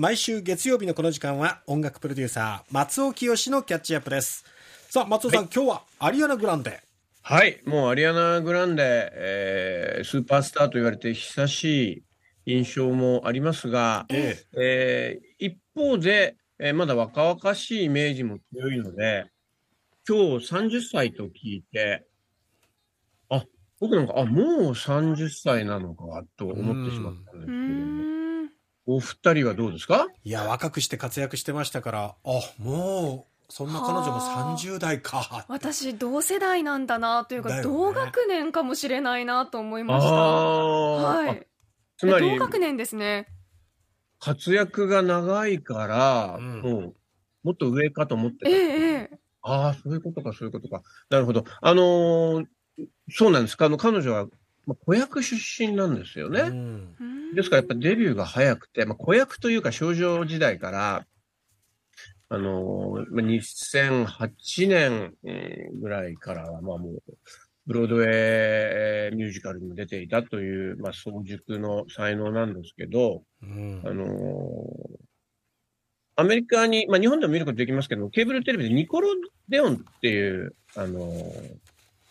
毎週月曜日のこの時間は音楽プロデューサー松尾清のキャッチアップです。さあ松尾さん、今日はアリアナ・グランデ。はい、もうアリアナ・グランデ、えースーパースターと言われて久しい印象もありますが、ええ。ー一方で、えーまだ若々しいイメージも強いので、今日30歳と聞いて、あ、僕なんか、あ、もう30歳なのかと思ってしまったんですけうども、お二人はどうですか？いや若くして活躍してましたからあもうそんな彼女もはあ。30代か。私同世代なんだなというか、ね。同学年かもしれないなと思いました。あー。あはいつまり同、学年ですね。活躍が長いから、うん。もう、もっと上かと思ってた。ええええ。ああ、そういうことか、そういうことか。なるほど。あのーそうなんですか？あの、彼女は、まあ、子役出身なんですよね。ですから、やっぱデビューが早くて、まあ、子役というか少女時代から、あのーまあ2008年うんぐらいからは、まあもう、ブロードウェイえーミュージカルにも出ていたという、まあ、早熟の才能なんですけど、うんあのーアメリカに、まあ、日本でも見ることできますけども、ケーブルテレビでニコロデオンっていう、あのー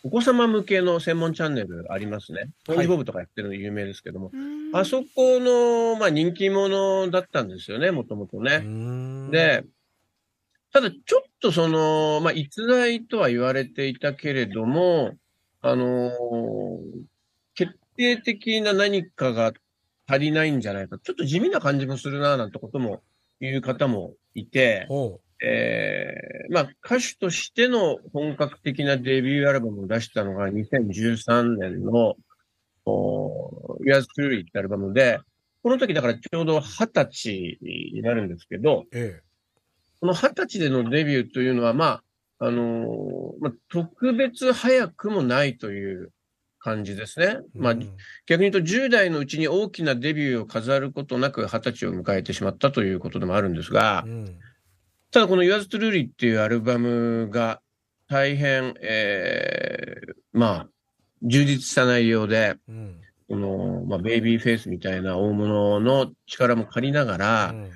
お子様向けの専門チャンネルありますね。トニーボブとかやってるの有名ですけども、うーんあそこの、まあ、人気者だったんですよね、もともとうね。んで、ただちょっとその、まあ、逸材とは言われていたけれども、あのー決定的な何かが足りないんじゃないか。ちょっと地味な感じもするな、なんてことも言う方もいて、ほえーまあ、歌手としての本格的なデビューアルバムを出したのが2013年の、お Years Truly ってアルバムで、この時だからちょうど20歳になるんですけど、うえ。この20歳でのデビューというのは、まあ、あのーまあ、特別早くもないという感じですね。えまあ、うん逆に言うと10代のうちに大きなデビューを飾ることなく20歳を迎えてしまったということでもあるんですが、うんただこの Yours Truly っていうアルバムが大変、えーまあ、充実した内容で、うんこの、まあ、ベイビーフェイスみたいな大物の力も借りながら、うん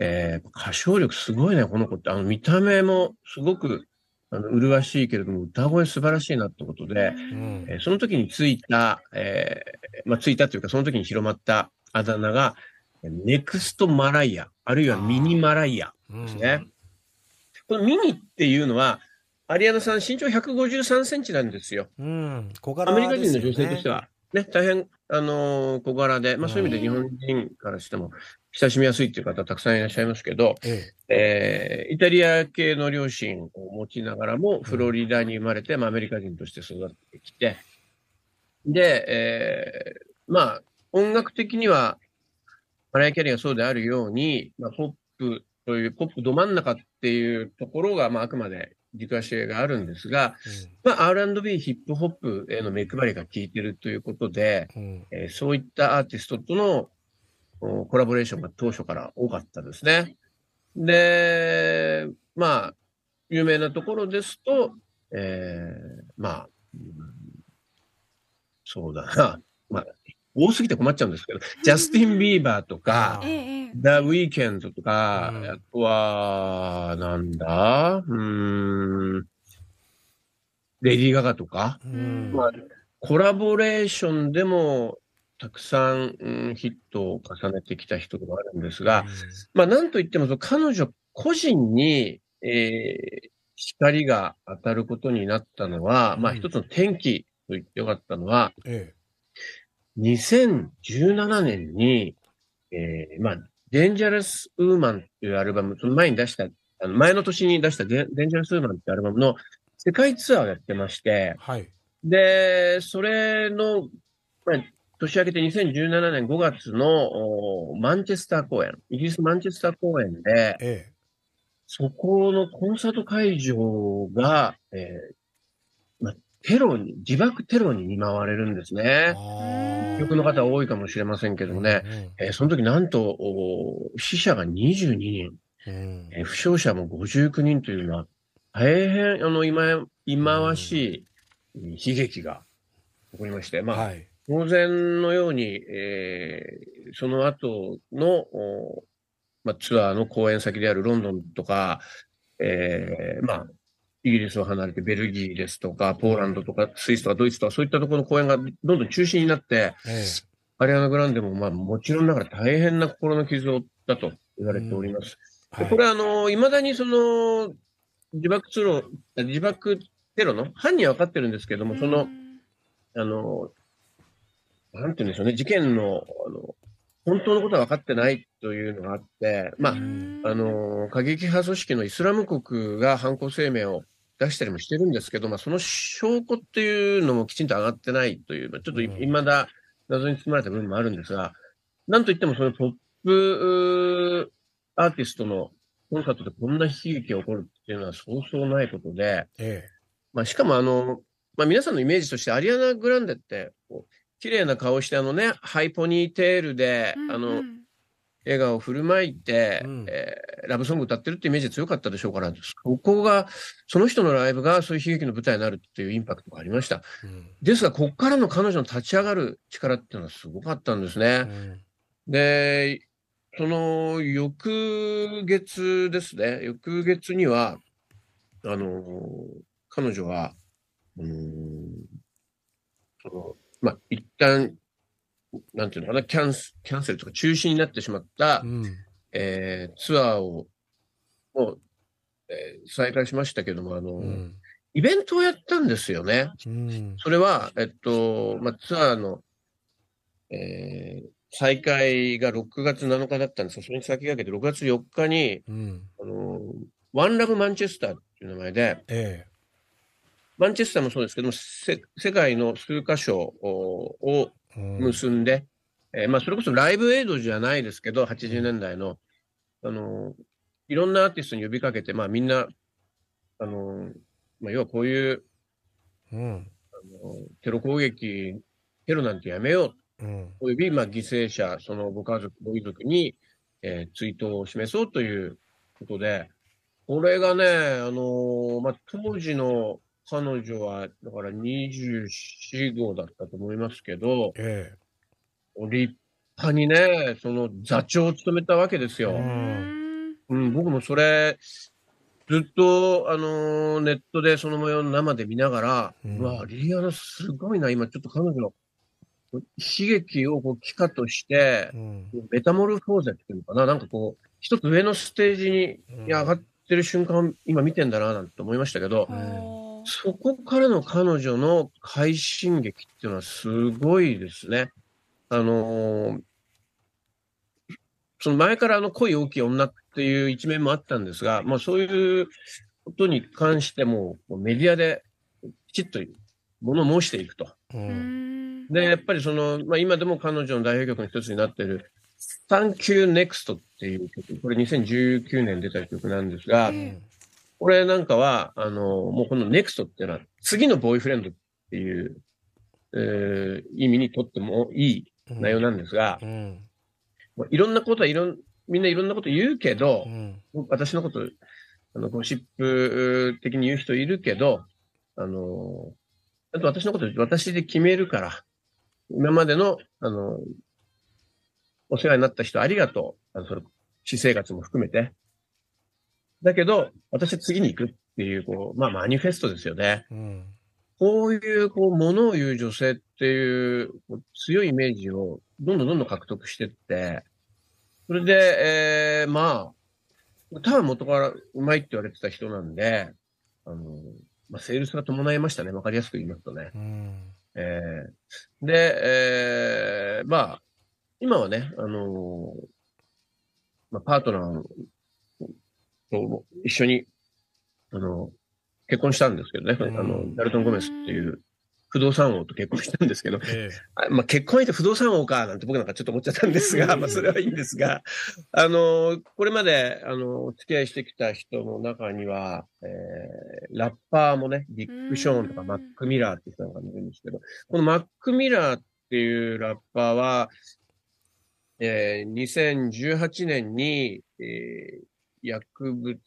えー歌唱力すごいね、この子って。あの、見た目もすごく、あの、麗しいけれども、歌声素晴らしいなってことで、んえーその時についた、えーまあ、ついたというか、その時に広まったあだ名が、ネクストマライア、あるいはミニマライアですね。このミニっていうのは、アリアナさん身長153センチなんですよ。うん。小柄アメリカ人の女性としては、ね、大変、あのー小柄で、まあそういう意味で日本人からしても親しみやすいっていう方たくさんいらっしゃいますけど、ええ。ーイタリア系の両親を持ちながらも、フロリダに生まれて、まあアメリカ人として育ってきて、で、えーまあ音楽的には、マライア・キャリーがそうであるように、まあ、ポップという、ポップど真ん中っていうところが、まあ、あくまで軸足があるんですが、えまあ、R&B、ヒップホップへの目配りが効いてるということで、うんうん。えーそういったアーティストとのおコラボレーションが当初から多かったですね。で、まあ、有名なところですと、えーまあ、うんそうだな、まあ、多すぎて困っちゃうんですけど、ジャスティン・ビーバーとかあ、ええええ。The Weeknd とか、うん。あとは、なんだ？うーん、レディー・ガガとか、うん。まあ、コラボレーションでもたくさん、うんヒットを重ねてきた人でもあるんですが、まあ、なんといっても、彼女個人に、えー光が当たることになったのは、まあ、うん。一つの転機と言ってよかったのは、え2017年に、えーまあ、デンジャラス・ウーマンっていうアルバム、その前に出した、あの前の年に出したデンデンジャラス・ウーマンっていうアルバムの世界ツアーをやってましてえ、はい。で、それの、まあ、年明けて2017年5月のおマンチェスター公演、イギリスマンチェスター公演で、えそこのコンサート会場が、えーまあ、テロに、自爆テロに見舞われるんですえね。憶の方多いかもしれませんけどもね、えーその時なんと、お死者が22人、うんうん。えー負傷者も59人というのは、大変、あの、今、忌まわしい悲劇が起こりまして、まあ、はい。当然のように、えーその後の、おまあ、ツアーの公演先であるロンドンとか、えーまあ、イギリスを離れてベルギーですとか、ポーランドとか、スイスとかドイツとか、そういったところの公演がどんどん中止になって、えアリアナ・グランデも、まあ、もちろんながら大変な心の傷を負ったと言われております。えでこれは、あの、未だにその、自爆テロ、自爆テロの犯人は分かってるんですけども、その、うんあの、なんて言うんでしょうね、事件の、あの、本当のことは分かってないというのがあって、まあ、うん。あの、過激派組織のイスラム国が犯行声明を出したりもしてるんですけど、まあ、その証拠っていうのもきちんと上がってないという、まあちょっとうん。未だ謎に包まれた部分もあるんですが、なんといってもそのトップアーティストのコンサートでこんな悲劇が起こるっていうのはそうそうないことで、え。まあ、しかもあの、まあ、皆さんのイメージとしてアリアナ・グランデって、こう綺麗な顔してあのね、ハイポニーテールで、あの、うん。うん笑顔を振る舞いて、うん。えーラブソング歌ってるってイメージ強かったでしょうから、そこが、その人のライブがそういう悲劇の舞台になるっていうインパクトがありました。えうん。ですが、ここからの彼女の立ち上がる力っていうのはすごかったんですうね。ん。で、その翌月ですね、翌月には、あの、彼女は、うーん、その、まあ、一旦、なんていうのかな、キャンス、キャンセルとか中止になってしまった、うん。えーツアーを、もう、えー再開しましたけども、あの、うん。イベントをやったんですよね。うん。それは、えっと、まあ、ツアーの、えー再開が6月7日だったんですが、それに先駆けて6月4日に、うん。あの、ワンラブマンチェスターっていう名前で、えマンチェスターもそうですけども、せ世界の数カ所を結んで、えーまあ、それこそライブエイドじゃないですけど、80年代の、あの、いろんなアーティストに呼びかけて、まあ、みんな、あの、まあ、要はこういう、うん。あのテロ攻撃、テロなんてやめよう。うん。および、まあ、犠牲者、そのご家族、ご遺族に、えー追悼を示そうということで、これがね、あのーまあ、当時の彼女は、だから24号だったと思いますけど、え立派にね、その座長を務めたわけですよ。ううん。んうん、僕もそれ、ずっと、あのーネットでその模様を生で見ながら、ううんわ、リアナすごいな、今ちょっと彼女の悲劇をこう帰化としてう、ん。メタモルフォーゼっていうのかな、なんかこう、一つ上のステージにうん。上がってる瞬間を今見てんだな、なんて思いましたけど、おーそこからの彼女の快進撃っていうのはすごいですね。あのーその前からあの恋大きい女っていう一面もあったんですが、まあそういうことに関してもメディアできちっと物申していくと。ううんんで、やっぱりその、まあ今でも彼女の代表曲の一つになっている Thank You Next っていう曲、これ2019年出た曲なんですが、えこれなんかは、あの、もうこの NEXT っていうのは、次のボーイフレンドっていう、えー意味にとってもいい内容なんですがう、んもういろんなことはいろん、みんないろんなこと言うけどう、ん私のこと、あの、ゴシップ的に言う人いるけど、あの、あと私のこと私で決めるから、今までの、あの、お世話になった人ありがとう。あの、それ、私生活も含めて。だけど、私は次に行くっていう、こう、まあ、マニフェストですよね。うんこういう、こう、ものを言う女性っていう、強いイメージを、どんどんどんどん獲得してって、それで、えー、まあ、多分元からうまいって言われてた人なんで、あの、まあ、セールスが伴いましたね。わかりやすく言いますとね。うんえー、で、えー、まあ、今はね、あのまあ、パートナーと一緒に、あの、結婚したんですけどね、うん。あの、ダルトン・ゴメスっていう不動産王と結婚したんですけど、えあまあ、結婚相手不動産王か、なんて僕なんかちょっと思っちゃったんですが、まあ、それはいいんですが、あの、これまで、あの、お付き合いしてきた人の中には、えー、ラッパーもね、ビッグ・ショーンとかうん。マック・ミラーって人なんかもいるんですけど、このマック・ミラーっていうラッパーは、えー、2018年に、えー、薬物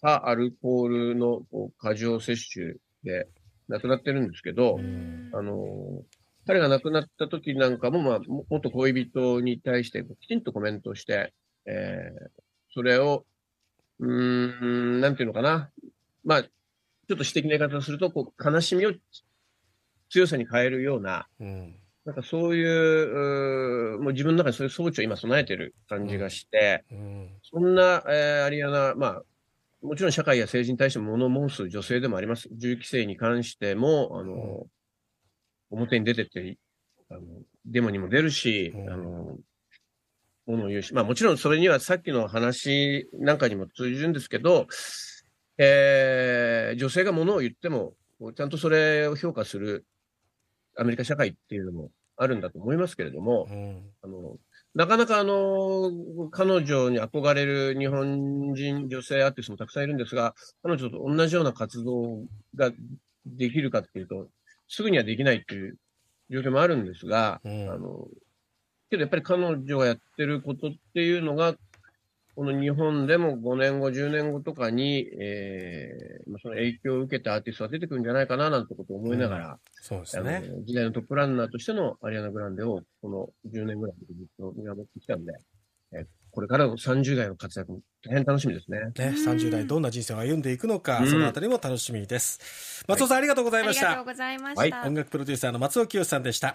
かアルコールの過剰摂取で亡くなってるんですけど、うんあの、彼が亡くなった時なんかも、まあ、も元恋人に対してきちんとコメントして、えーそれを、うーん、なんていうのかな。まあ、ちょっと私的な言い方をすると、こう、悲しみを強さに変えるような、うん。なんかそういう、うーもう自分の中にそういう装置を今備えてる感じがして、うん。そんな、えーアリアナ、まあ、もちろん社会や政治に対して物申す女性でもあります。銃規制に関しても、あの、表に出てって、あの、デモにも出るし、うんあの、ものを言うし、まあもちろんそれにはさっきの話なんかにも通じるんですけど、えー女性が物を言っても、ちゃんとそれを評価するアメリカ社会っていうのもあるんだと思いますけれども、うん。あの、なかなかあの、彼女に憧れる日本人女性アーティストもたくさんいるんですが、彼女と同じような活動ができるかっていうと、すぐにはできないっていう状況もあるんですが、うんあの、けどやっぱり彼女がやってることっていうのが、この日本でも5年後、10年後とかに、えーまあその影響を受けたアーティストが出てくるんじゃないかななんてことを思いながら、そうですね。時代のトップランナーとしてのアリアナ・グランデをこの10年ぐらいでずっと見守ってきたんで、えーこれからの30代の活躍も大変楽しみですね。ね、うん30代どんな人生を歩んでいくのか、うんそのあたりも楽しみです。松尾さん、ありがとうございましたありがとう。ございまはいした。音楽プロデューサーの松尾清さんでした。